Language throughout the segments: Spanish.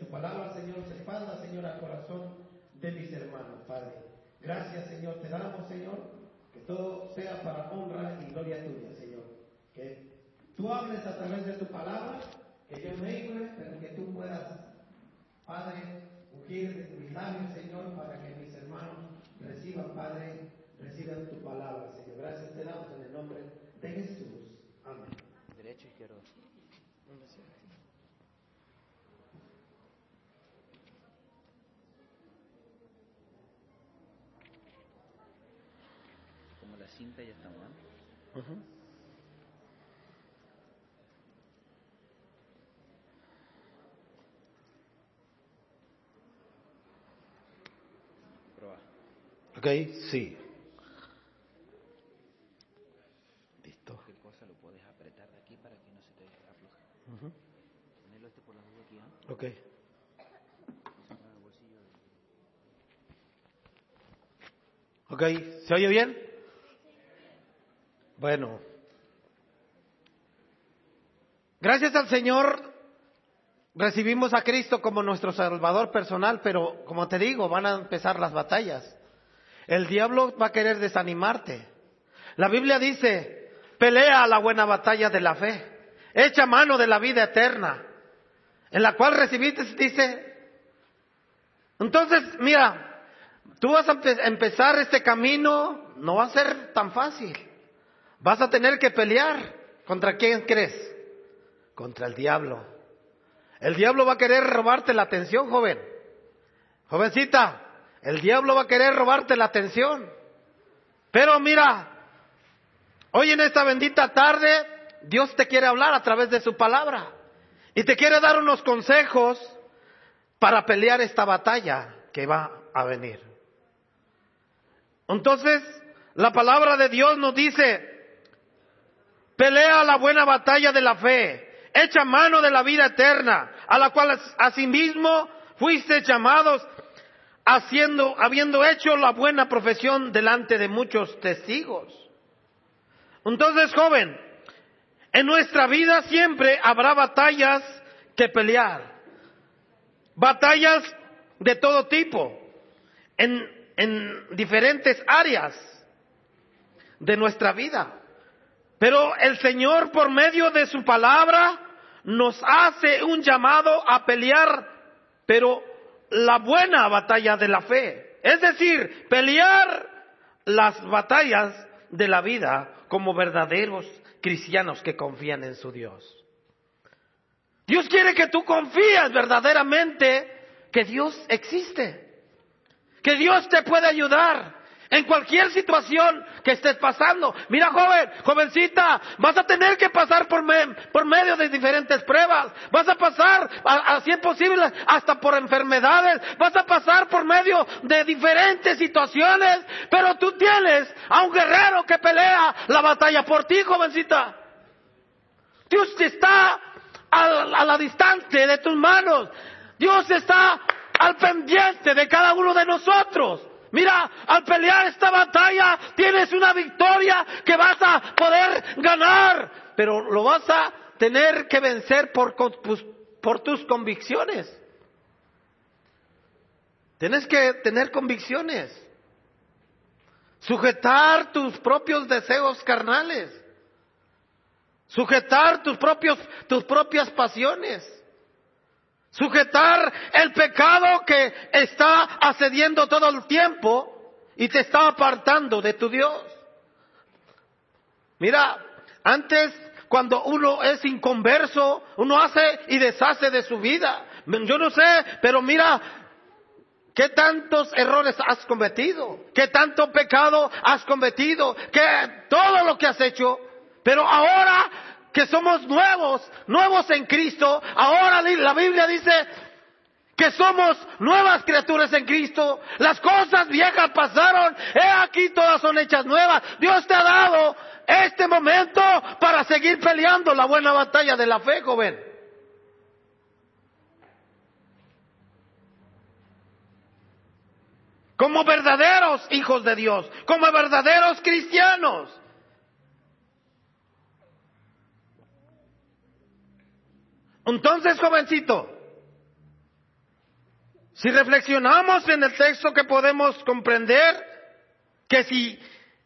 tu palabra, Señor, se expanda, Señor, al corazón de mis hermanos, Padre. Gracias, Señor, te damos, Señor, que todo sea para honra y gloria tuya, Señor. Que tú hables a través de tu palabra, que yo me pero que tú puedas, Padre, ungir mis labios, Señor, para que mis hermanos reciban, Padre, reciban tu palabra, Señor. Gracias te damos en el nombre de Jesús. Amén. Derecho, izquierdo. Como la cinta ya está mal. Proba. Ok, sí. Listo. Cualquier cosa lo puedes apretar de aquí para que no se te afloje. Ponelo este por la duda aquí, ¿ah? Ok. Ok, ¿se oye bien? Bueno. Gracias al Señor recibimos a Cristo como nuestro Salvador personal, pero como te digo, van a empezar las batallas. El diablo va a querer desanimarte. La Biblia dice, pelea la buena batalla de la fe, echa mano de la vida eterna, en la cual recibiste, dice. Entonces, mira, tú vas a empe- empezar este camino, no va a ser tan fácil. Vas a tener que pelear. ¿Contra quién crees? Contra el diablo. El diablo va a querer robarte la atención, joven. Jovencita, el diablo va a querer robarte la atención. Pero mira, hoy en esta bendita tarde, Dios te quiere hablar a través de su palabra. Y te quiere dar unos consejos para pelear esta batalla que va a venir. Entonces, la palabra de Dios nos dice, pelea la buena batalla de la fe, echa mano de la vida eterna, a la cual asimismo fuiste llamados, haciendo, habiendo hecho la buena profesión delante de muchos testigos. Entonces, joven, en nuestra vida siempre habrá batallas que pelear, batallas de todo tipo, en, en diferentes áreas de nuestra vida. Pero el Señor, por medio de su palabra, nos hace un llamado a pelear, pero la buena batalla de la fe. Es decir, pelear las batallas de la vida como verdaderos cristianos que confían en su Dios. Dios quiere que tú confíes verdaderamente que Dios existe, que Dios te puede ayudar, en cualquier situación que estés pasando. Mira, joven, jovencita, vas a tener que pasar por, por medio de diferentes pruebas. Vas a pasar, así es posible, hasta por enfermedades. Vas a pasar por medio de diferentes situaciones. Pero tú tienes a un guerrero que pelea la batalla por ti, jovencita. Dios está a la distancia de tus manos. Dios está al pendiente de cada uno de nosotros. Mira, al pelear esta batalla tienes una victoria que vas a poder ganar, pero lo vas a tener que vencer por, tus convicciones. Tienes que tener convicciones. Sujetar tus propios deseos carnales. Sujetar tus propios, tus propias pasiones. Sujetar el pecado que está asediendo todo el tiempo y te está apartando de tu Dios. Mira, antes cuando uno es inconverso, uno hace y deshace de su vida. Yo no sé, pero mira, ¿Qué tantos errores has cometido? ¿Qué tanto pecado has cometido? ¿Qué todo lo que has hecho? Pero ahora que somos nuevos, nuevos en Cristo, ahora la Biblia dice que somos nuevas criaturas en Cristo. Las cosas viejas pasaron, he aquí todas son hechas nuevas. Dios te ha dado este momento para seguir peleando la buena batalla de la fe, joven. como verdaderos hijos de Dios, como verdaderos cristianos. Entonces, jovencito, Si reflexionamos en el texto que podemos comprender que si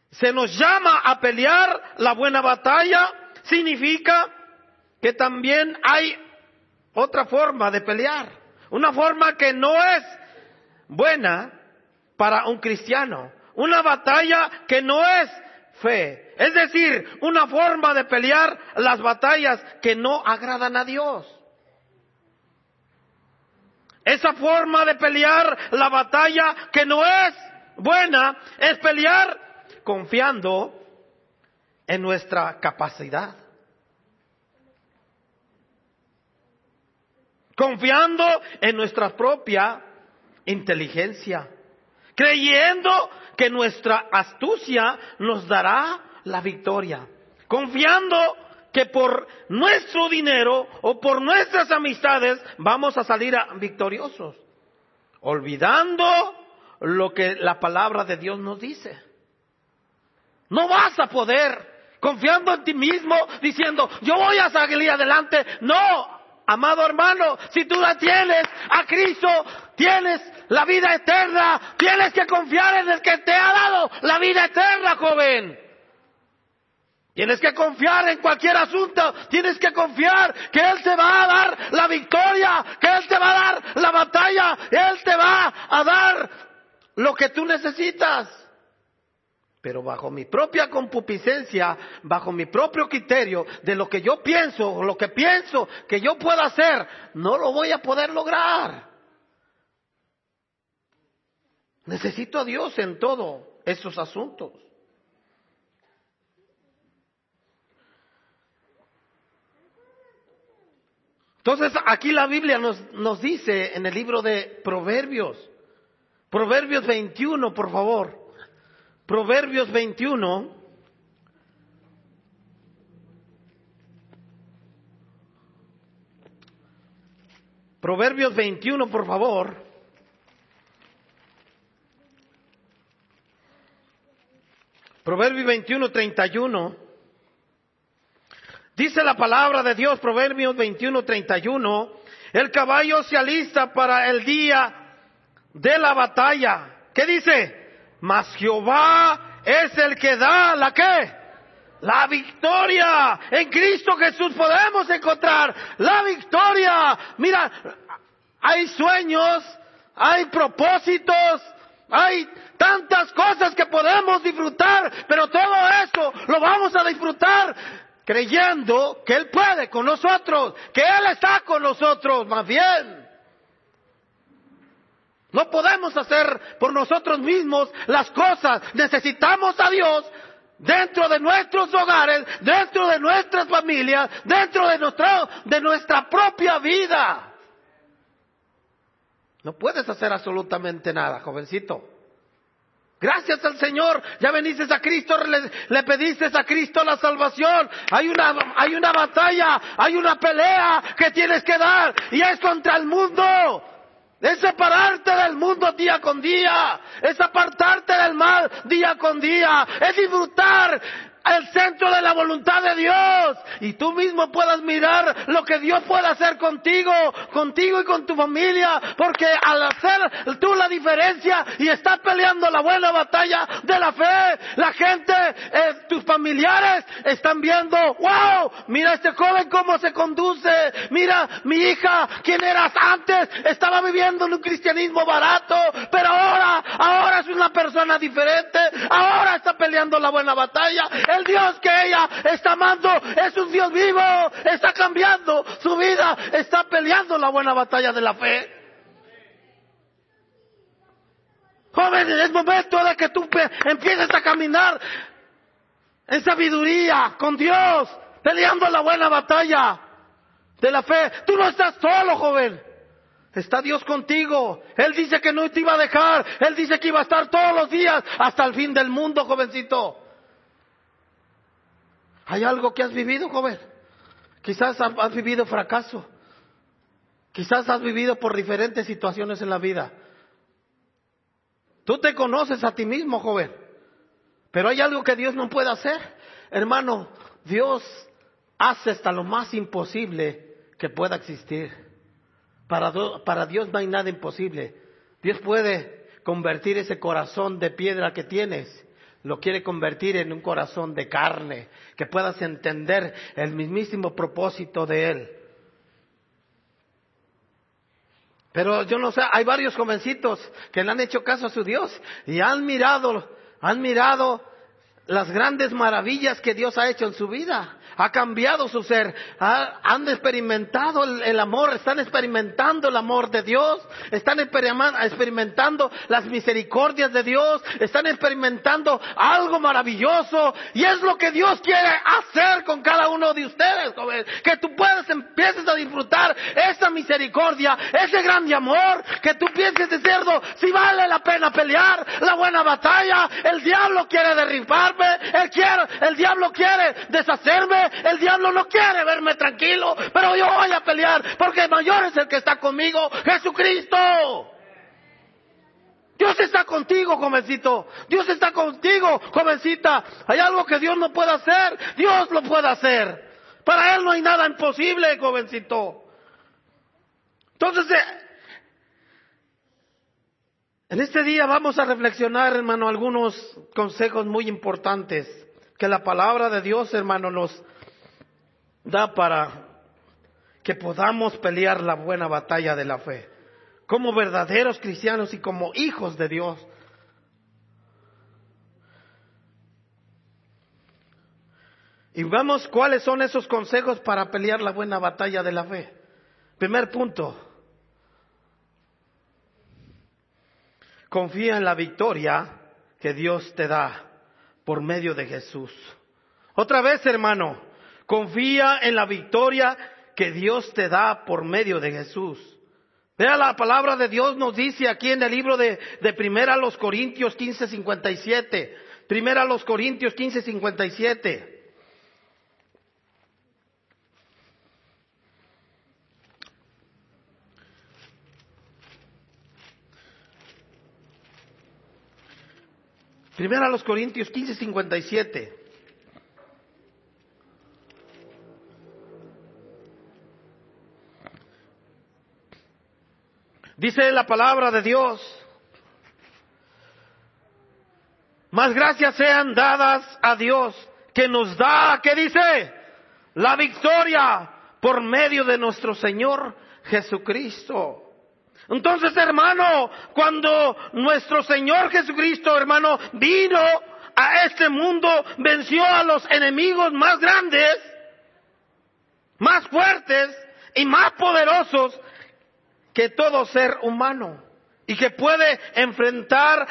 se nos llama a pelear la buena batalla, significa que también hay otra forma de pelear, una forma que no es buena para un cristiano, una batalla que no es fe, es decir, una forma de pelear las batallas que no agradan a Dios. Esa forma de pelear la batalla que no es buena es pelear confiando en nuestra capacidad. Confiando en nuestra propia inteligencia. Creyendo que nuestra astucia nos dará la victoria. Confiando que por nuestro dinero o por nuestras amistades vamos a salir victoriosos, olvidando lo que la palabra de Dios nos dice. No vas a poder confiando en ti mismo diciendo, yo voy a salir adelante. No, amado hermano, si tú la tienes a Cristo, tienes la vida eterna, tienes que confiar en el que te ha dado la vida eterna, joven. Tienes que confiar en cualquier asunto, tienes que confiar que Él te va a dar la victoria, que Él te va a dar la batalla, Él te va a dar lo que tú necesitas. Pero bajo mi propia concupiscencia, bajo mi propio criterio de lo que yo pienso, lo que pienso que yo puedo hacer, no lo voy a poder lograr. Necesito a Dios en todos esos asuntos. Entonces aquí la Biblia nos, nos dice en el libro de Proverbios, Proverbios 21, por favor, Proverbios 21, Proverbios 21, por favor. Proverbios 21, 31. Dice la palabra de Dios, Proverbios 21, 31, el caballo se alista para el día de la batalla. ¿Qué dice? Mas Jehová es el que da la qué? La victoria. En Cristo Jesús podemos encontrar la victoria. Mira, hay sueños, hay propósitos, hay tantas cosas que podemos disfrutar, pero todo eso lo vamos a disfrutar creyendo que Él puede con nosotros, que Él está con nosotros, más bien. No podemos hacer por nosotros mismos las cosas. Necesitamos a Dios dentro de nuestros hogares, dentro de nuestras familias, dentro de, de nuestra propia vida. No puedes hacer absolutamente nada, jovencito. Gracias al Señor, ya veniste a Cristo, le, le, pediste a Cristo la salvación. Hay una, hay una batalla, hay una pelea que tienes que dar y es contra el mundo. Es separarte del mundo día con día. Es apartarte del mal día con día. Es disfrutar el centro de la voluntad de Dios. Y tú mismo puedas mirar lo que Dios puede hacer contigo, contigo y con tu familia, porque al hacer tú la diferencia y estás peleando la buena batalla de la fe, la gente, eh, tus familiares están viendo, wow, mira este joven cómo se conduce, mira mi hija, quien eras antes, estaba viviendo en un cristianismo barato, pero ahora, ahora es una persona diferente, ahora está peleando la buena batalla el Dios que ella está amando es un Dios vivo, está cambiando su vida, está peleando la buena batalla de la fe. Joven, es momento de que tú empieces a caminar en sabiduría con Dios, peleando la buena batalla de la fe. Tú no estás solo, joven. Está Dios contigo. Él dice que no te iba a dejar. Él dice que iba a estar todos los días hasta el fin del mundo, jovencito. ¿Hay algo que has vivido, joven? Quizás has vivido fracaso. Quizás has vivido por diferentes situaciones en la vida. Tú te conoces a ti mismo, joven. Pero hay algo que Dios no puede hacer. Hermano, Dios hace hasta lo más imposible que pueda existir. Para, para Dios no hay nada imposible. Dios puede convertir ese corazón de piedra que tienes lo quiere convertir en un corazón de carne, que puedas entender el mismísimo propósito de Él. Pero yo no sé, hay varios jovencitos que le han hecho caso a su Dios y han mirado, han mirado las grandes maravillas que Dios ha hecho en su vida. Ha cambiado su ser, han experimentado el, amor, están experimentando el amor de Dios, están experimentando las misericordias de Dios, están experimentando algo maravilloso y es lo que Dios quiere hacer con cada uno de ustedes, que tú puedas empieces a disfrutar esa misericordia, ese grande amor, que tú pienses de cerdo, si vale la pena pelear la buena batalla, el diablo quiere quiere, el diablo quiere deshacerme, el diablo no quiere verme tranquilo, pero yo voy a pelear porque mayor es el que está conmigo, Jesucristo. Dios está contigo, jovencito. Dios está contigo, jovencita. Hay algo que Dios no puede hacer. Dios lo puede hacer. Para Él no hay nada imposible, jovencito. Entonces, eh, en este día vamos a reflexionar, hermano, algunos consejos muy importantes que la palabra de Dios, hermano, nos, da para que podamos pelear la buena batalla de la fe, como verdaderos cristianos y como hijos de Dios. Y vemos cuáles son esos consejos para pelear la buena batalla de la fe. Primer punto, confía en la victoria que Dios te da por medio de Jesús. Otra vez, hermano, Confía en la victoria que Dios te da por medio de Jesús. Vea la palabra de Dios nos dice aquí en el libro de, de Primera los Corintios 15:57. Primera los Corintios 15:57. Primera a los Corintios 15:57. Dice la palabra de Dios, más gracias sean dadas a Dios que nos da, ¿qué dice? La victoria por medio de nuestro Señor Jesucristo. Entonces, hermano, cuando nuestro Señor Jesucristo, hermano, vino a este mundo, venció a los enemigos más grandes, más fuertes y más poderosos que todo ser humano y que puede enfrentar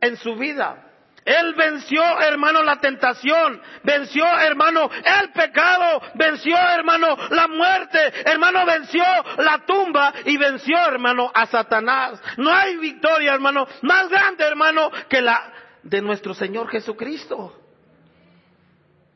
en su vida. Él venció, hermano, la tentación, venció, hermano, el pecado, venció, hermano, la muerte, hermano, venció la tumba y venció, hermano, a Satanás. No hay victoria, hermano, más grande, hermano, que la de nuestro Señor Jesucristo.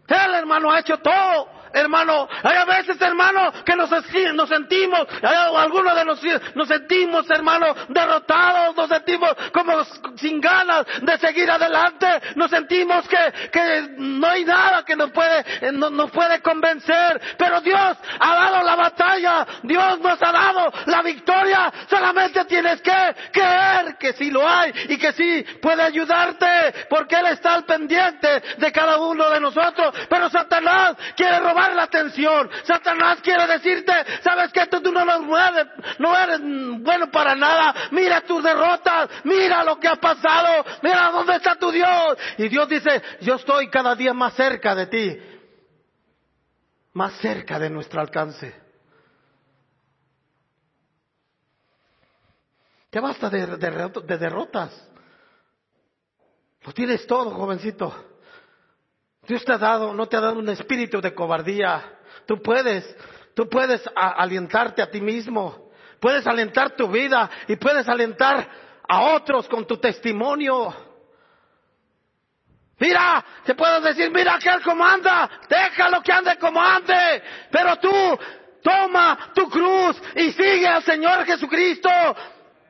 Él, hermano, ha hecho todo hermano. Hay a veces, hermano, que nos, nos sentimos, algunos de nosotros nos sentimos, hermano, derrotados, nos sentimos como sin ganas de seguir adelante, nos sentimos que, que no hay nada que nos puede, no, nos puede convencer, pero Dios ha dado la batalla, Dios nos ha dado la victoria, solamente tienes que creer que sí lo hay y que sí puede ayudarte, porque Él está al pendiente de cada uno de nosotros, pero Satanás quiere robar la atención. Satanás quiere decirte, sabes que tú, no, eres, no eres bueno para nada. Mira tus derrotas, mira lo que ha pasado, mira dónde está tu Dios. Y Dios dice, yo estoy cada día más cerca de ti, más cerca de nuestro alcance. Ya basta de derrotas. Lo tienes todo, jovencito. Dios te ha dado, no te ha dado un espíritu de cobardía. Tú puedes, tú puedes alentarte a ti mismo. Puedes alentar tu vida y puedes alentar a otros con tu testimonio. Mira, te puedo decir, mira que él comanda, déjalo que ande como ande, pero tú toma tu cruz y sigue al Señor Jesucristo.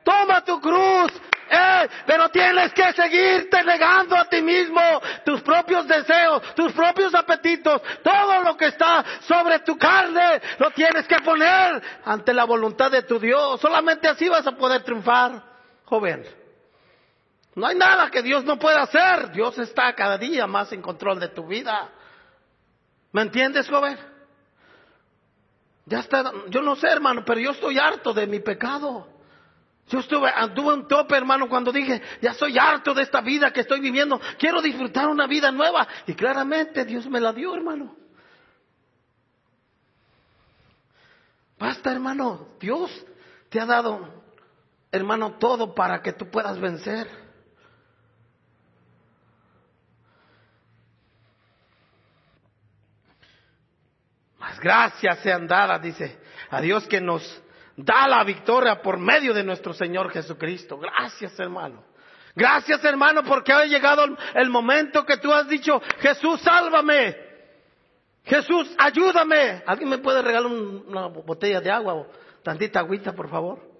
Toma tu cruz eh, pero tienes que seguirte negando a ti mismo tus propios deseos, tus propios apetitos, todo lo que está sobre tu carne, lo tienes que poner ante la voluntad de tu Dios. Solamente así vas a poder triunfar, joven. No hay nada que Dios no pueda hacer. Dios está cada día más en control de tu vida. ¿Me entiendes, joven? Ya está, yo no sé, hermano, pero yo estoy harto de mi pecado. Yo estuve, anduve un tope, hermano, cuando dije, ya estoy harto de esta vida que estoy viviendo. Quiero disfrutar una vida nueva. Y claramente Dios me la dio, hermano. Basta, hermano. Dios te ha dado, hermano, todo para que tú puedas vencer. Más gracias sean dadas, dice, a Dios que nos da la victoria por medio de nuestro Señor Jesucristo. Gracias, hermano. Gracias, hermano, porque ha llegado el momento que tú has dicho, Jesús, sálvame. Jesús, ayúdame. ¿Alguien me puede regalar una botella de agua o tantita agüita, por favor?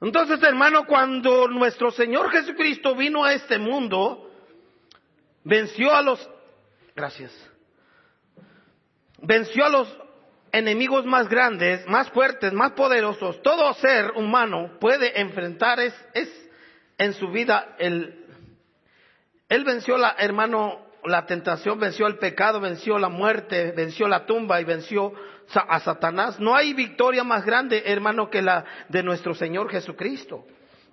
Entonces, hermano, cuando nuestro Señor Jesucristo vino a este mundo, venció a los, gracias, venció a los enemigos más grandes, más fuertes, más poderosos. Todo ser humano puede enfrentar es, es en su vida el, él venció la, hermano, la tentación, venció el pecado, venció la muerte, venció la tumba y venció a Satanás. No hay victoria más grande, hermano, que la de nuestro Señor Jesucristo.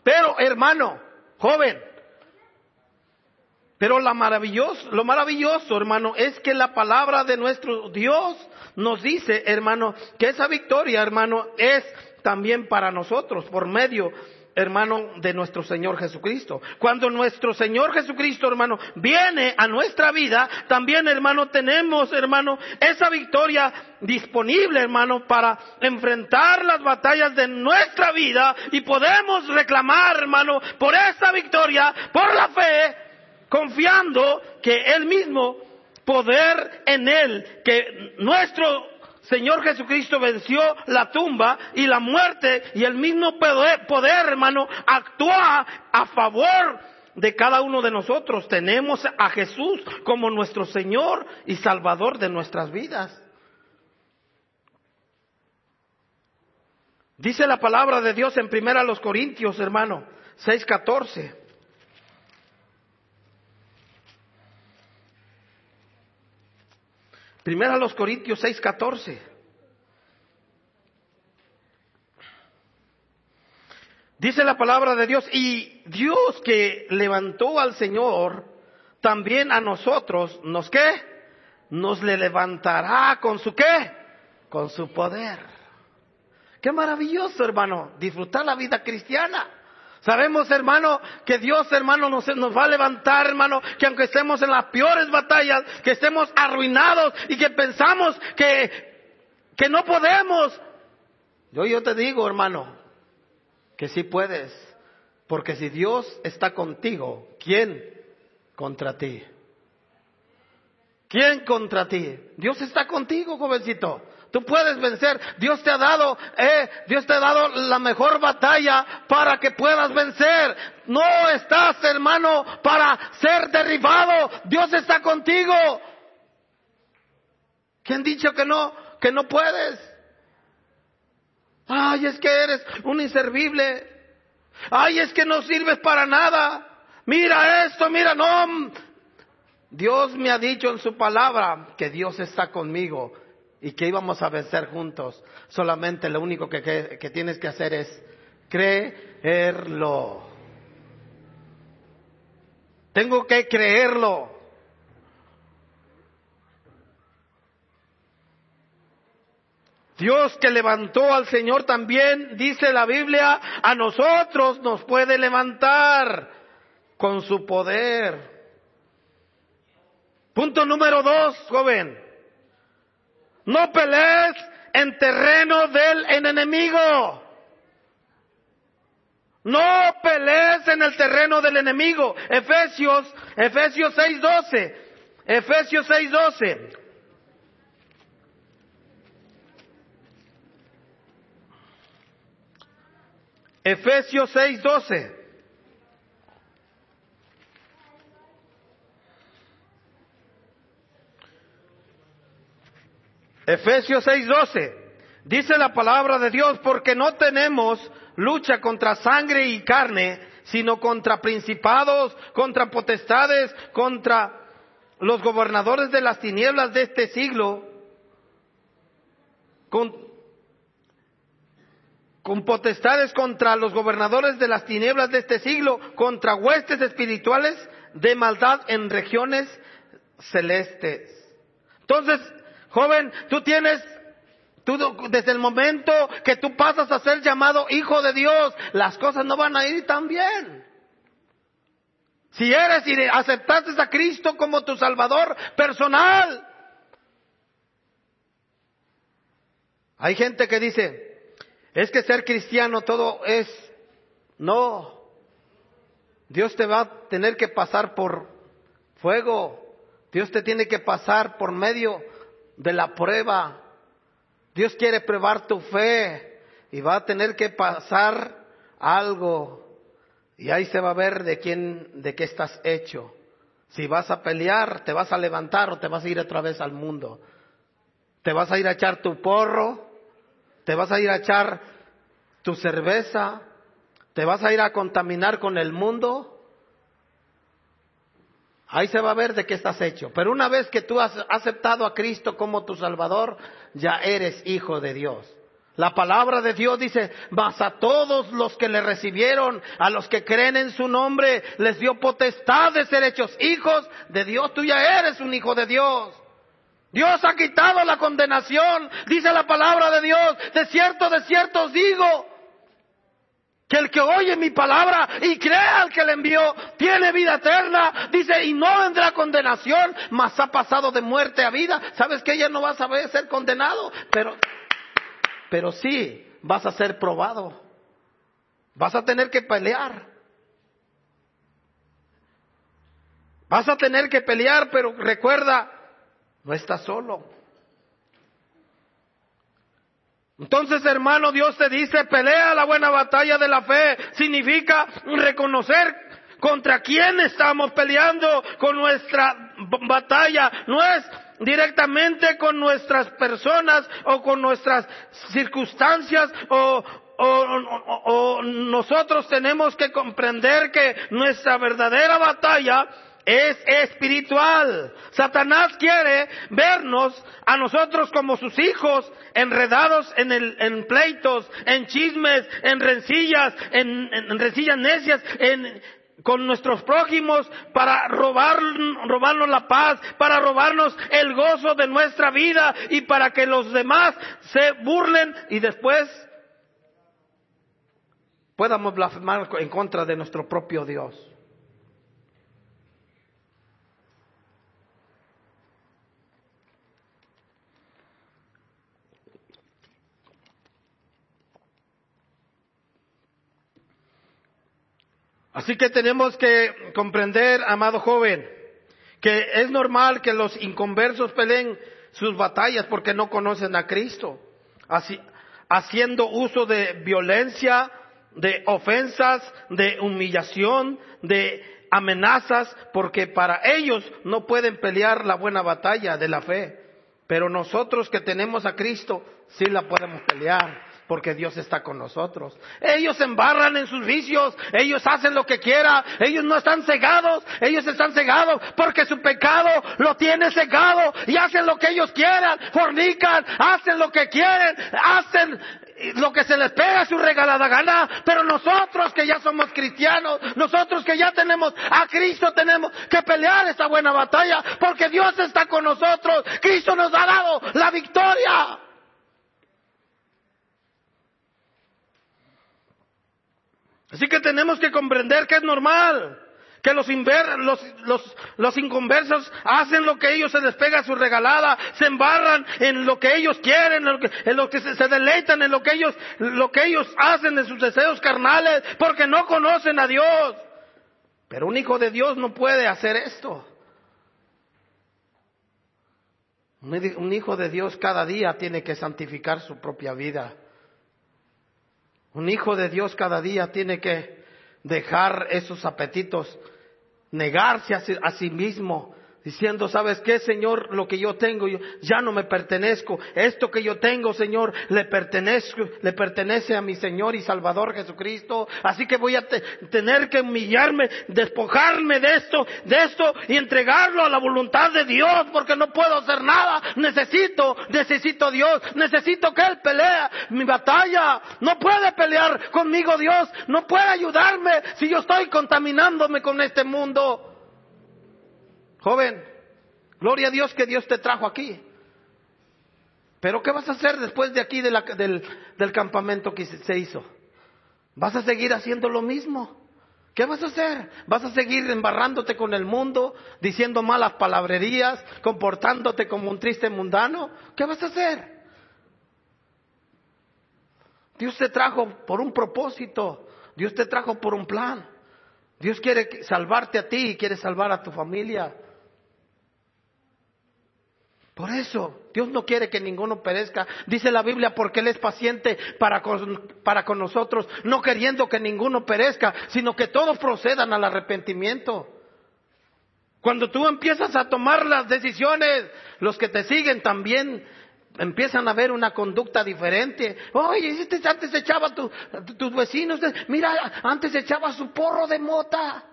Pero, hermano, joven, pero lo maravilloso, lo maravilloso, hermano, es que la palabra de nuestro Dios nos dice, hermano, que esa victoria, hermano, es también para nosotros por medio hermano, de nuestro Señor Jesucristo. Cuando nuestro Señor Jesucristo, hermano, viene a nuestra vida, también, hermano, tenemos, hermano, esa victoria disponible, hermano, para enfrentar las batallas de nuestra vida y podemos reclamar, hermano, por esa victoria, por la fe, confiando que Él mismo, poder en Él, que nuestro Señor Jesucristo venció la tumba y la muerte y el mismo poder, poder, hermano, actúa a favor de cada uno de nosotros. Tenemos a Jesús como nuestro Señor y Salvador de nuestras vidas. Dice la palabra de Dios en primera los Corintios, hermano, 6:14. Primera los Corintios 6:14. Dice la palabra de Dios, y Dios que levantó al Señor, también a nosotros, ¿nos qué? Nos le levantará con su qué? Con su poder. Qué maravilloso, hermano, disfrutar la vida cristiana. Sabemos, hermano, que Dios, hermano, nos, va a levantar, hermano, que aunque estemos en las peores batallas, que estemos arruinados y que pensamos que, que no podemos. Yo, yo te digo, hermano, que sí puedes. Porque si Dios está contigo, ¿quién contra ti? ¿Quién contra ti? Dios está contigo, jovencito. Tú puedes vencer. Dios te ha dado, eh, Dios te ha dado la mejor batalla para que puedas vencer. No estás, hermano, para ser derribado. Dios está contigo. ¿Quién dicho que no, que no puedes? Ay, es que eres un inservible. Ay, es que no sirves para nada. Mira esto, mira, no. Dios me ha dicho en su palabra que Dios está conmigo y que íbamos a vencer juntos. Solamente lo único que, que, tienes que hacer es creerlo. Tengo que creerlo. Dios que levantó al Señor también, dice la Biblia, a nosotros nos puede levantar con su poder. Punto número dos, joven. No pelees en terreno del enemigo. No pelees en el terreno del enemigo. Efesios, Efesios 6:12. Efesios 6:12. Efesios 6:12. Efesios 6:12. Dice la palabra de Dios, porque no tenemos lucha contra sangre y carne, sino contra principados, contra potestades, contra los gobernadores de las tinieblas de este siglo, con, con potestades contra los gobernadores de las tinieblas de este siglo, contra huestes espirituales de maldad en regiones celestes. Entonces, joven, tú tienes Tú, desde el momento que tú pasas a ser llamado hijo de Dios, las cosas no van a ir tan bien. Si eres y aceptaste a Cristo como tu Salvador personal. Hay gente que dice, es que ser cristiano todo es, no, Dios te va a tener que pasar por fuego, Dios te tiene que pasar por medio de la prueba, Dios quiere probar tu fe y va a tener que pasar algo y ahí se va a ver de quién, de qué estás hecho. Si vas a pelear, te vas a levantar o te vas a ir otra vez al mundo. Te vas a ir a echar tu porro, te vas a ir a echar tu cerveza, te vas a ir a contaminar con el mundo. Ahí se va a ver de qué estás hecho. Pero una vez que tú has aceptado a Cristo como tu Salvador, ya eres hijo de Dios. La palabra de Dios dice, mas a todos los que le recibieron, a los que creen en su nombre, les dio potestad de ser hechos hijos de Dios. Tú ya eres un hijo de Dios. Dios ha quitado la condenación, dice la palabra de Dios. De cierto, de cierto os digo, que el que oye mi palabra y crea al que le envió tiene vida eterna. Dice, y no vendrá condenación, mas ha pasado de muerte a vida. ¿Sabes que ella no va a ser condenado? Pero, pero sí vas a ser probado. Vas a tener que pelear. Vas a tener que pelear, pero recuerda, no estás solo. Entonces, hermano, Dios te dice, pelea la buena batalla de la fe. Significa reconocer contra quién estamos peleando con nuestra batalla. No es directamente con nuestras personas o con nuestras circunstancias o, nosotros tenemos que comprender que nuestra verdadera batalla es espiritual. Satanás quiere vernos a nosotros como sus hijos enredados en, el, en pleitos, en chismes, en rencillas, en, en rencillas necias, en, con nuestros prójimos para robar, robarnos la paz, para robarnos el gozo de nuestra vida y para que los demás se burlen y después podamos blasfemar en contra de nuestro propio Dios. Así que tenemos que comprender, amado joven, que es normal que los inconversos peleen sus batallas porque no conocen a Cristo, así, haciendo uso de violencia, de ofensas, de humillación, de amenazas, porque para ellos no pueden pelear la buena batalla de la fe. Pero nosotros que tenemos a Cristo, sí la podemos pelear porque Dios está con nosotros. Ellos se embarran en sus vicios, ellos hacen lo que quieran, ellos no están cegados, ellos están cegados porque su pecado lo tiene cegado y hacen lo que ellos quieran, fornican, hacen lo que quieren, hacen lo que se les pega su regalada gana, pero nosotros que ya somos cristianos, nosotros que ya tenemos a Cristo, tenemos que pelear esta buena batalla, porque Dios está con nosotros, Cristo nos ha dado la victoria. Así que tenemos que comprender que es normal que los, los, inconversos hacen lo que ellos se les pega su regalada, se embarran en lo que ellos quieren, en lo que, se, se, deleitan en lo que ellos, lo que ellos hacen en sus deseos carnales, porque no conocen a Dios. Pero un hijo de Dios no puede hacer esto. Un hijo de Dios cada día tiene que santificar su propia vida. Un hijo de Dios cada día tiene que dejar esos apetitos, negarse a sí, mismo diciendo, ¿sabes qué, Señor? Lo que yo tengo, yo ya no me pertenezco. Esto que yo tengo, Señor, le pertenezco, le pertenece a mi Señor y Salvador Jesucristo. Así que voy a tener que humillarme, despojarme de esto, de esto y entregarlo a la voluntad de Dios, porque no puedo hacer nada. Necesito, necesito Dios, necesito que Él pelea mi batalla. No puede pelear conmigo Dios, no puede ayudarme si yo estoy contaminándome con este mundo. Joven, gloria a Dios que Dios te trajo aquí. Pero ¿qué vas a hacer después de aquí del, del campamento que se hizo? ¿Vas a seguir haciendo lo mismo? ¿Qué vas a hacer? ¿Vas a seguir embarrándote con el mundo, diciendo malas palabrerías, comportándote como un triste mundano? ¿Qué vas a hacer? Dios te trajo por un propósito, Dios te trajo por un plan. Dios quiere salvarte a ti y quiere salvar a tu familia. Por eso, Dios no quiere que ninguno perezca. Dice la Biblia porque Él es paciente para con, nosotros, no queriendo que ninguno perezca, sino que todos procedan al arrepentimiento. Cuando tú empiezas a tomar las decisiones, los que te siguen también empiezan a ver una conducta diferente. Oye, este antes echaba tu, tus vecinos, mira, antes echaba su porro de mota.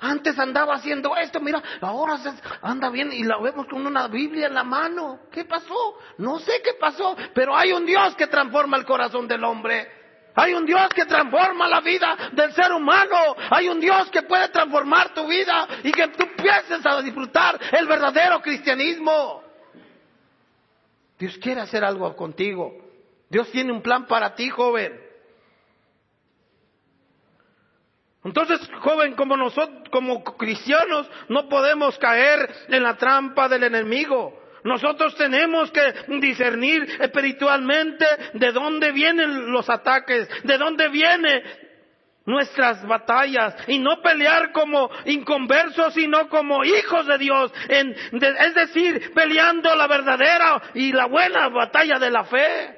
Antes andaba haciendo esto, mira, ahora anda bien y la vemos con una Biblia en la mano. ¿Qué pasó? No sé qué pasó, pero hay un Dios que transforma el corazón del hombre. Hay un Dios que transforma la vida del ser humano. Hay un Dios que puede transformar tu vida y que tú empieces a disfrutar el verdadero cristianismo. Dios quiere hacer algo contigo. Dios tiene un plan para ti, joven. Entonces, joven, como nosotros, como cristianos, no podemos caer en la trampa del enemigo. Nosotros tenemos que discernir espiritualmente de dónde vienen los ataques, de dónde vienen nuestras batallas y no pelear como inconversos, sino como hijos de Dios, es decir, peleando la verdadera y la buena batalla de la fe.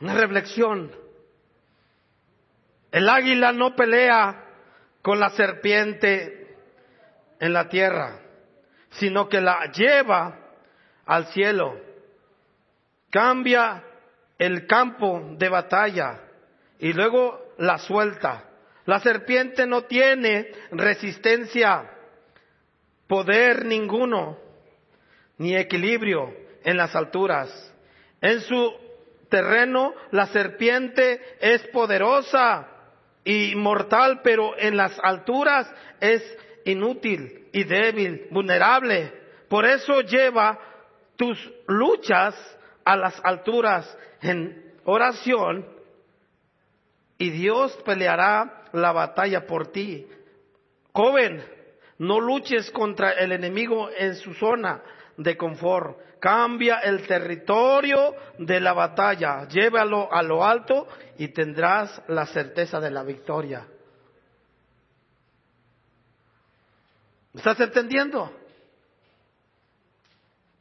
Una reflexión. El águila no pelea con la serpiente en la tierra, sino que la lleva al cielo. Cambia el campo de batalla y luego la suelta. La serpiente no tiene resistencia, poder ninguno, ni equilibrio en las alturas. En su terreno la serpiente es poderosa y mortal, pero en las alturas es inútil y débil, vulnerable. Por eso lleva tus luchas a las alturas en oración y Dios peleará la batalla por ti. Joven, no luches contra el enemigo en su zona de confort cambia el territorio de la batalla, llévalo a lo alto y tendrás la certeza de la victoria. ¿Estás entendiendo?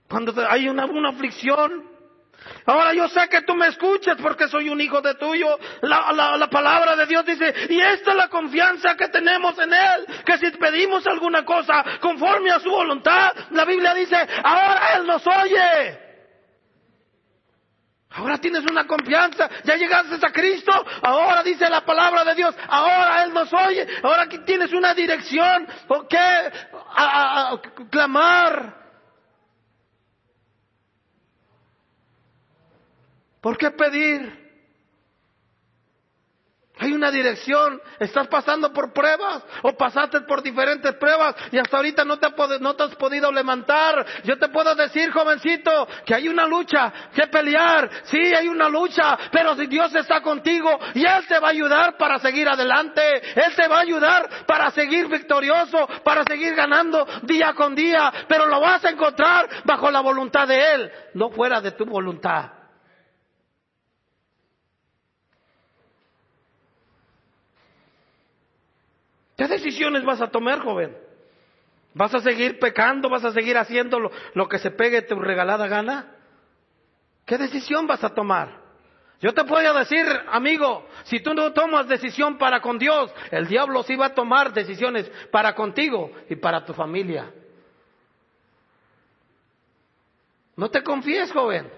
Cuando hay una, una aflicción, Ahora yo sé que tú me escuchas porque soy un hijo de tuyo. La, palabra de Dios dice, y esta es la confianza que tenemos en Él, que si pedimos alguna cosa conforme a su voluntad, la Biblia dice, ahora Él nos oye. Ahora tienes una confianza, ya llegaste a Cristo, ahora dice la palabra de Dios, ahora Él nos oye, ahora tienes una dirección, ¿o qué? a clamar, ¿Por qué pedir? Hay una dirección, estás pasando por pruebas o pasaste por diferentes pruebas y hasta ahorita no te, no te has podido levantar. Yo te puedo decir, jovencito, que hay una lucha que pelear. Sí, hay una lucha, pero si Dios está contigo y Él te va a ayudar para seguir adelante, Él te va a ayudar para seguir victorioso, para seguir ganando día con día, pero lo vas a encontrar bajo la voluntad de Él, no fuera de tu voluntad. ¿Qué decisiones vas a tomar, joven? ¿Vas a seguir pecando? ¿Vas a seguir haciendo lo, que se pegue tu regalada gana? ¿Qué decisión vas a tomar? Yo te puedo decir, amigo, si tú no tomas decisión para con Dios, el diablo sí va a tomar decisiones para contigo y para tu familia. No te confíes, joven.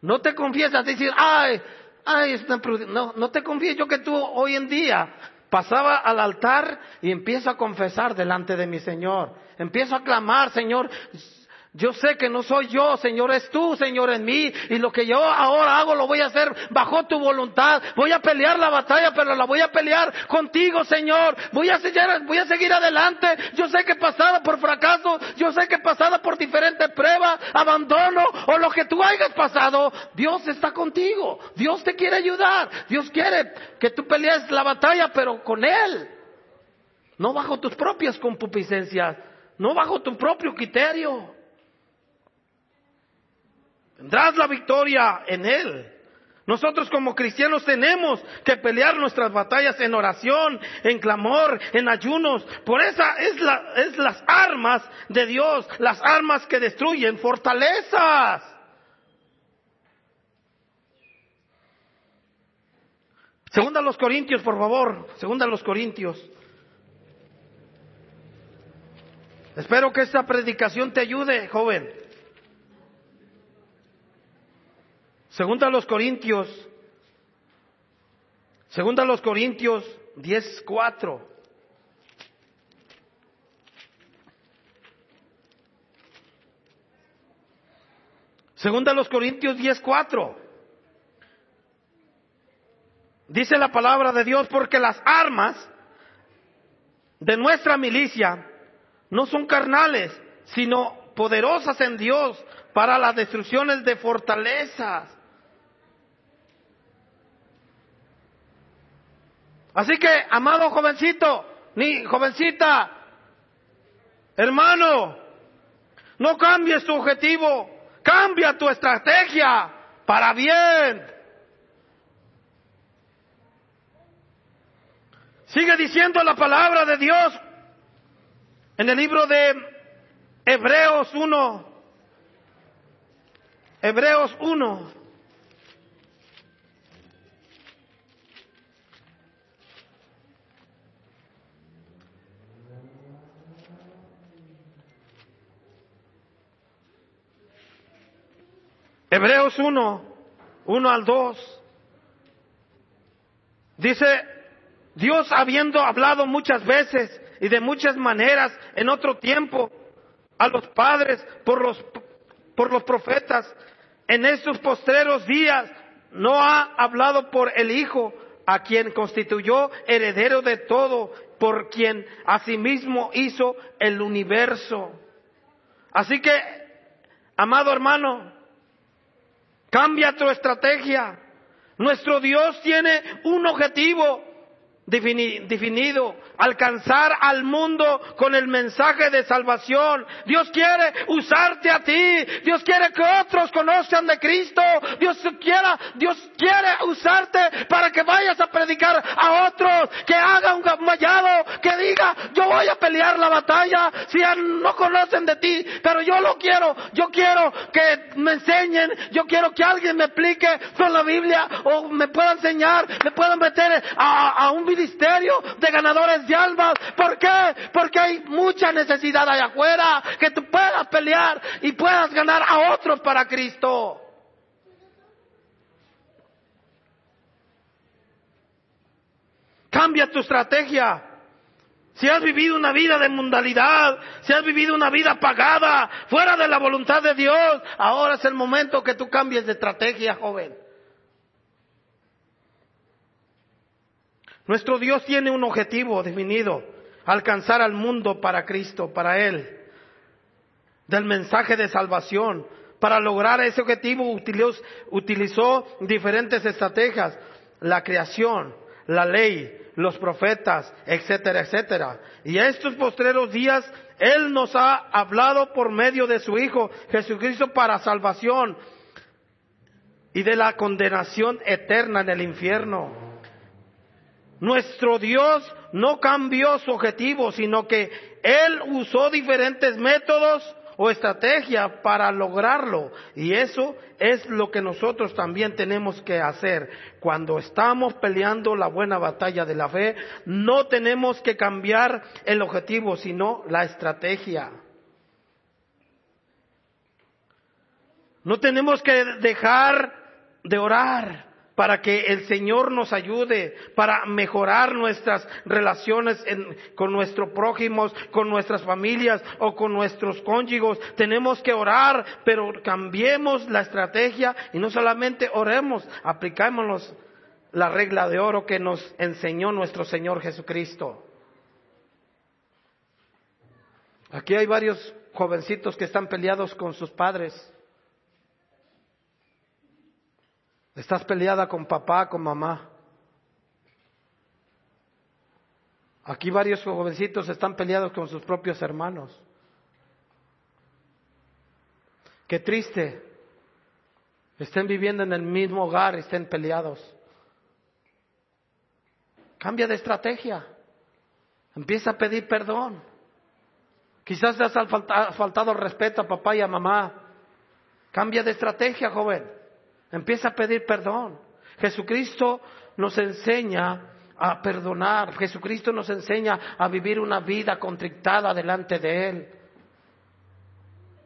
No te confíes a decir, ay, ay, es tan No, no te confíes. Yo que tú hoy en día pasaba al altar y empiezo a confesar delante de mi Señor. Empiezo a clamar, Señor, yo sé que no soy yo, Señor, es tú, Señor, en mí. Y lo que yo ahora hago lo voy a hacer bajo tu voluntad. Voy a pelear la batalla, pero la voy a pelear contigo, Señor. Voy a seguir, voy a seguir adelante. Yo sé que pasada por fracaso, yo sé que pasada por diferentes pruebas, abandono o lo que tú hayas pasado, Dios está contigo. Dios te quiere ayudar. Dios quiere que tú pelees la batalla, pero con Él. No bajo tus propias concupiscencias, no bajo tu propio criterio. Tendrás la victoria en Él. Nosotros como cristianos tenemos que pelear nuestras batallas en oración, en clamor, en ayunos. Por esa es, la, es las armas de Dios, las armas que destruyen fortalezas. Segunda a los Corintios, por favor. Segunda a los Corintios. Espero que esta predicación te ayude, joven. Segunda a los Corintios, segunda a los Corintios 10.4. Segunda a los Corintios 10.4. Dice la palabra de Dios porque las armas de nuestra milicia no son carnales, sino poderosas en Dios para las destrucciones de fortalezas. Así que, amado jovencito, ni jovencita, hermano, no cambies tu objetivo, cambia tu estrategia para bien. Sigue diciendo la palabra de Dios en el libro de Hebreos 1. Hebreos 1. Hebreos 1, 1 al 2. Dice, Dios habiendo hablado muchas veces y de muchas maneras en otro tiempo a los padres por los, por los profetas, en estos postreros días no ha hablado por el Hijo, a quien constituyó heredero de todo, por quien asimismo hizo el universo. Así que, amado hermano, Cambia tu estrategia. Nuestro Dios tiene un objetivo definido, alcanzar al mundo con el mensaje de salvación. Dios quiere usarte a ti. Dios quiere que otros conozcan de Cristo. Dios quiere, Dios quiere usarte para que vayas a predicar a otros, que haga un mallado, que diga, yo voy a pelear la batalla si no conocen de ti, pero yo lo quiero, yo quiero que me enseñen, yo quiero que alguien me explique con la Biblia o me pueda enseñar, me pueda meter a, a un ministerio de ganadores de almas. ¿Por qué? Porque hay mucha necesidad allá afuera que tú puedas pelear y puedas ganar a otros para Cristo. Cambia tu estrategia. Si has vivido una vida de mundalidad, si has vivido una vida pagada, fuera de la voluntad de Dios, ahora es el momento que tú cambies de estrategia, joven. Nuestro Dios tiene un objetivo definido, alcanzar al mundo para Cristo, para Él, del mensaje de salvación. Para lograr ese objetivo utilizó, diferentes estrategias, la creación, la ley, los profetas, etcétera, etcétera. Y a estos postreros días, Él nos ha hablado por medio de su Hijo Jesucristo para salvación y de la condenación eterna en el infierno. Nuestro Dios no cambió su objetivo, sino que Él usó diferentes métodos o estrategia para lograrlo. Y eso es lo que nosotros también tenemos que hacer. Cuando estamos peleando la buena batalla de la fe, no tenemos que cambiar el objetivo, sino la estrategia. No tenemos que dejar de orar para que el Señor nos ayude, para mejorar nuestras relaciones con nuestros prójimos, con nuestras familias o con nuestros cónyugos. Tenemos que orar, pero cambiemos la estrategia y no solamente oremos, aplicémonos la regla de oro que nos enseñó nuestro Señor Jesucristo. Aquí hay varios jovencitos que están peleados con sus padres. Estás peleada con papá, con mamá. Aquí varios jovencitos están peleados con sus propios hermanos. Qué triste. Estén viviendo en el mismo hogar, estén peleados. Cambia de estrategia. Empieza a pedir perdón. Quizás te has faltado respeto a papá y a mamá. Cambia de estrategia, joven. Empieza a pedir perdón. Jesucristo nos enseña a perdonar. Jesucristo nos enseña a vivir una vida contrictada delante de Él.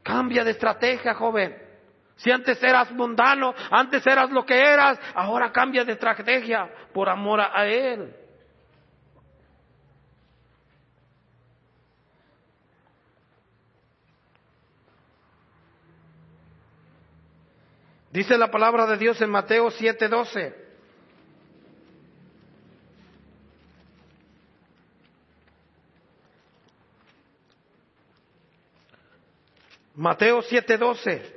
Cambia de estrategia, joven. Si antes eras mundano, antes eras lo que eras, ahora cambia de estrategia por amor a Él. Dice la palabra de Dios en Mateo 7:12. Mateo 7:12.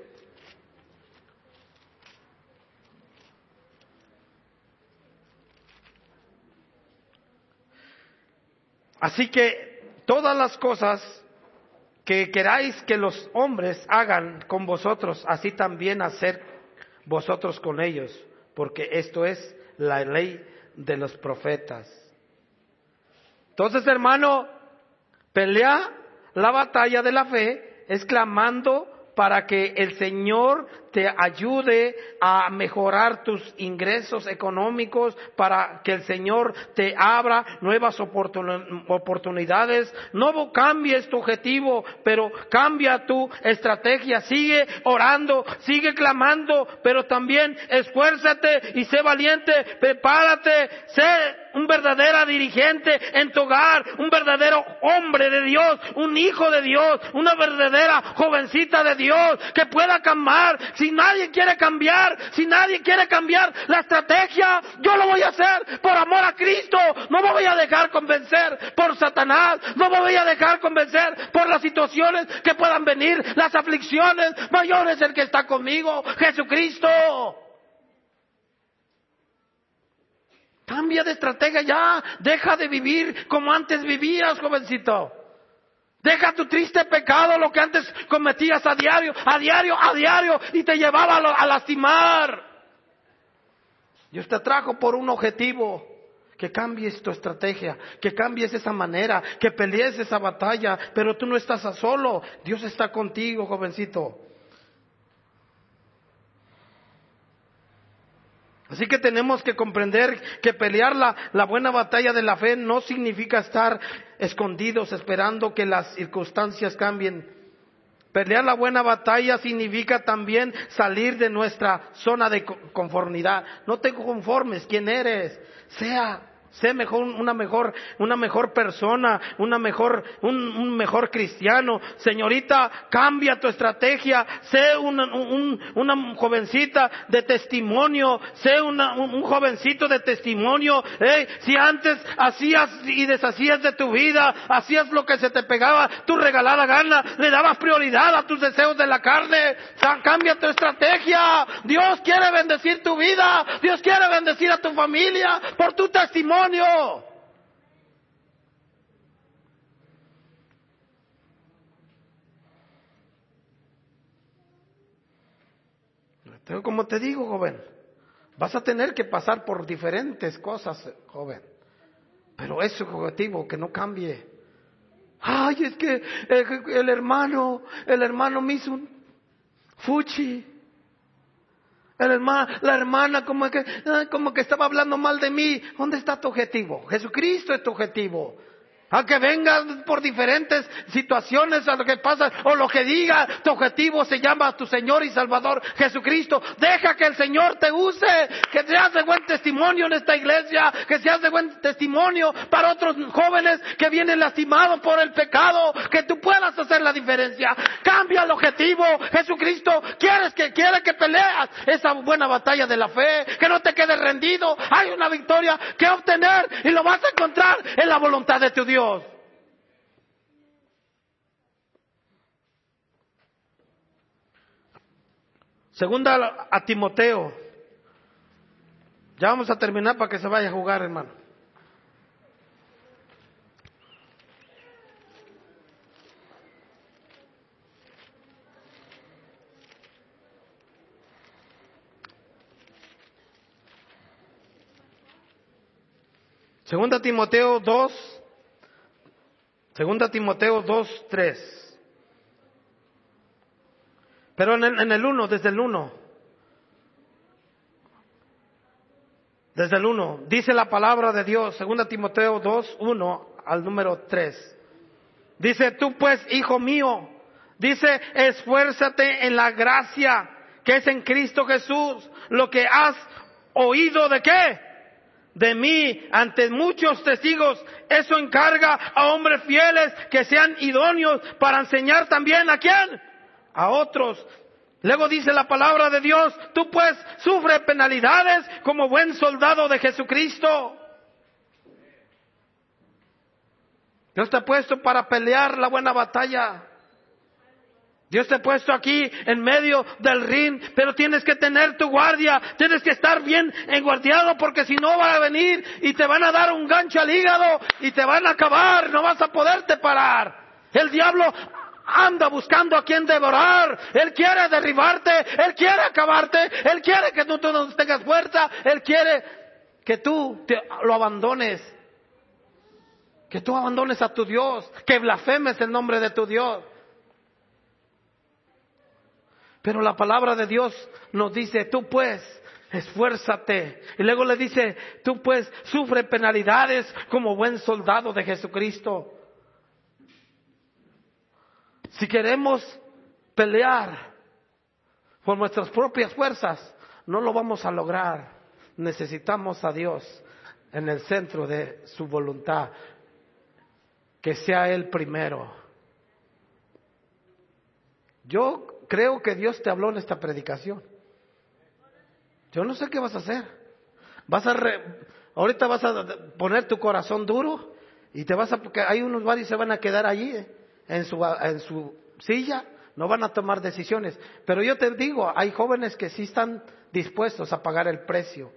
Así que todas las cosas que queráis que los hombres hagan con vosotros, así también hacer vosotros con ellos, porque esto es la ley de los profetas. Entonces, hermano, pelea la batalla de la fe, exclamando para que el Señor te ayude a mejorar tus ingresos económicos, para que el Señor te abra nuevas oportunidades. No cambies tu objetivo, pero cambia tu estrategia. Sigue orando, sigue clamando, pero también esfuérzate y sé valiente, prepárate, sé un verdadero dirigente en tu hogar, un verdadero hombre de Dios, un hijo de Dios, una verdadera jovencita de Dios que pueda cambiar. Si nadie quiere cambiar, si nadie quiere cambiar la estrategia, yo lo voy a hacer por amor a Cristo. No me voy a dejar convencer por Satanás, no me voy a dejar convencer por las situaciones que puedan venir, las aflicciones. Mayor es el que está conmigo, Jesucristo. Cambia de estrategia ya. Deja de vivir como antes vivías, jovencito. Deja tu triste pecado, lo que antes cometías a diario, a diario, a diario, y te llevaba a, lastimar. Dios te trajo por un objetivo. Que cambies tu estrategia, que cambies esa manera, que pelees esa batalla, pero tú no estás a solo. Dios está contigo, jovencito. Así que tenemos que comprender que pelear la, la, buena batalla de la fe no significa estar escondidos esperando que las circunstancias cambien. Pelear la buena batalla significa también salir de nuestra zona de conformidad. No te conformes, quién eres. Sea Sé mejor, una mejor, una mejor persona, una mejor, un, mejor cristiano. Señorita, cambia tu estrategia. Sé una, una jovencita de testimonio. Sé un jovencito de testimonio. si antes hacías y deshacías de tu vida, hacías lo que se te pegaba, tu regalada gana, le dabas prioridad a tus deseos de la carne. Cambia tu estrategia. Dios quiere bendecir tu vida. Dios quiere bendecir a tu familia por tu testimonio. Como te digo, joven, vas a tener que pasar por diferentes cosas, joven. Pero es objetivo, que no cambie. Ay, es que eh, el hermano, el hermano me hizo un fuchi. El hermano, la hermana como que, como que estaba hablando mal de mí. ¿Dónde está tu objetivo? Jesucristo es tu objetivo a que vengan por diferentes situaciones a lo que pasa o lo que diga, tu objetivo se llama tu Señor y Salvador Jesucristo. Deja que el Señor te use, que seas de buen testimonio en esta iglesia, que seas de buen testimonio para otros jóvenes que vienen lastimados por el pecado, que tú puedas hacer la diferencia. Cambia el objetivo. Jesucristo quieres que quiere que peleas esa buena batalla de la fe, que no te quedes rendido. Hay una victoria que obtener y lo vas a encontrar en la voluntad de tu Dios. Segunda a Timoteo. Ya vamos a terminar para que se vaya a jugar, hermano. Segunda Timoteo 2, Segunda Timoteo 2, 3. Pero en el, en el 1, desde el 1. Desde el 1. Dice la palabra de Dios, Segunda Timoteo 2, 1 al número 3. Dice, tú pues, hijo mío, dice, esfuérzate en la gracia que es en Cristo Jesús, lo que has oído de qué? De mí ante muchos testigos. Eso encarga a hombres fieles que sean idóneos para enseñar también a quién? A otros. Luego dice la palabra de Dios, tú pues sufre penalidades como buen soldado de Jesucristo. Dios te ha puesto para pelear la buena batalla. Dios te ha puesto aquí en medio del ring, pero tienes que tener tu guardia, tienes que estar bien enguardiado porque si no va a venir y te van a dar un gancho al hígado y te van a acabar, no vas a poderte parar. El diablo anda buscando a quien devorar, él quiere derribarte, él quiere acabarte, él quiere que tú, no tengas fuerza, él quiere que tú lo abandones, que tú abandones a tu Dios, que blasfemes el nombre de tu Dios. Pero la palabra de Dios nos dice, tú pues, esfuérzate. Y luego le dice, tú pues, sufre penalidades como buen soldado de Jesucristo. Si queremos pelear por nuestras propias fuerzas, no lo vamos a lograr. Necesitamos a Dios en el centro de su voluntad, que sea Él primero. Yo creo que Dios te habló en esta predicación. Yo no sé qué vas a hacer. Vas a ahorita vas a poner tu corazón duro y te vas a porque hay unos varios se van a quedar allí eh, en su en su silla, no van a tomar decisiones, pero yo te digo, hay jóvenes que sí están dispuestos a pagar el precio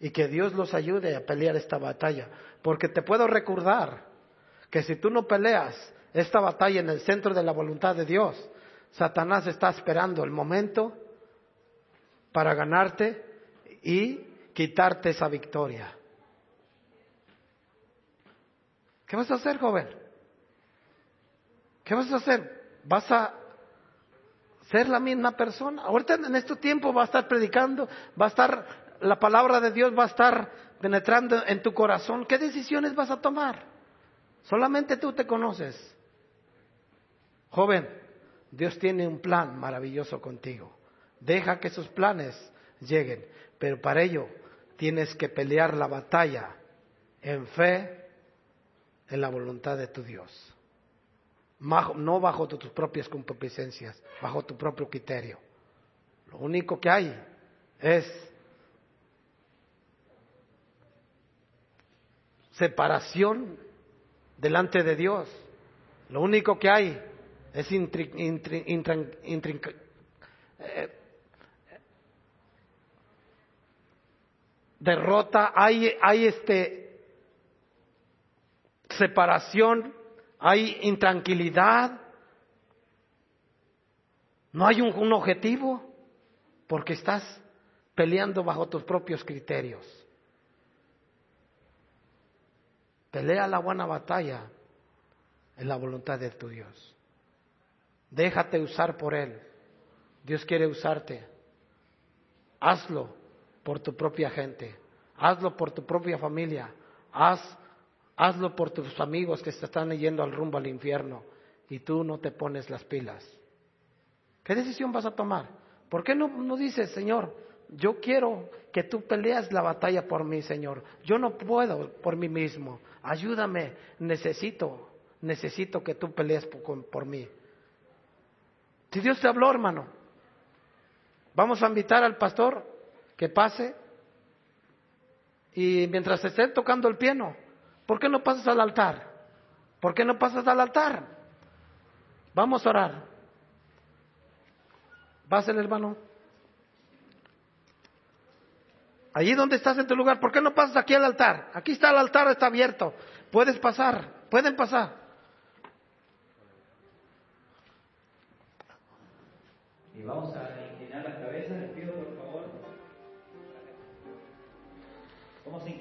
y que Dios los ayude a pelear esta batalla, porque te puedo recordar que si tú no peleas esta batalla en el centro de la voluntad de Dios, Satanás está esperando el momento para ganarte y quitarte esa victoria. ¿Qué vas a hacer, joven? ¿Qué vas a hacer? ¿Vas a ser la misma persona? Ahorita en este tiempo va a estar predicando, va a estar, la palabra de Dios va a estar penetrando en tu corazón. ¿Qué decisiones vas a tomar? Solamente tú te conoces. Joven, Dios tiene un plan maravilloso contigo. Deja que esos planes lleguen, pero para ello tienes que pelear la batalla en fe, en la voluntad de tu Dios. No bajo tus propias concupiscencias, bajo tu propio criterio. Lo único que hay es separación delante de Dios. Lo único que hay es eh, derrota, hay, hay este separación, hay intranquilidad, no hay un objetivo, porque estás peleando bajo tus propios criterios. Pelea la buena batalla en la voluntad de tu Dios. Déjate usar por Él. Dios quiere usarte. Hazlo por tu propia gente. Hazlo por tu propia familia. Haz, hazlo por tus amigos que se están yendo al rumbo al infierno y tú no te pones las pilas. ¿Qué decisión vas a tomar? ¿Por qué no, no dices, Señor, yo quiero que tú peleas la batalla por mí, Señor? Yo no puedo por mí mismo. Ayúdame, necesito, necesito que tú pelees por, por mí. Si Dios te habló, hermano, vamos a invitar al pastor que pase y mientras esté tocando el piano, ¿por qué no pasas al altar? ¿Por qué no pasas al altar? Vamos a orar. el hermano. Allí donde estás en tu lugar, ¿por qué no pasas aquí al altar? Aquí está el altar, está abierto. Puedes pasar, pueden pasar. Y vamos a inclinar las cabezas, les pido por favor. Vamos a inclinar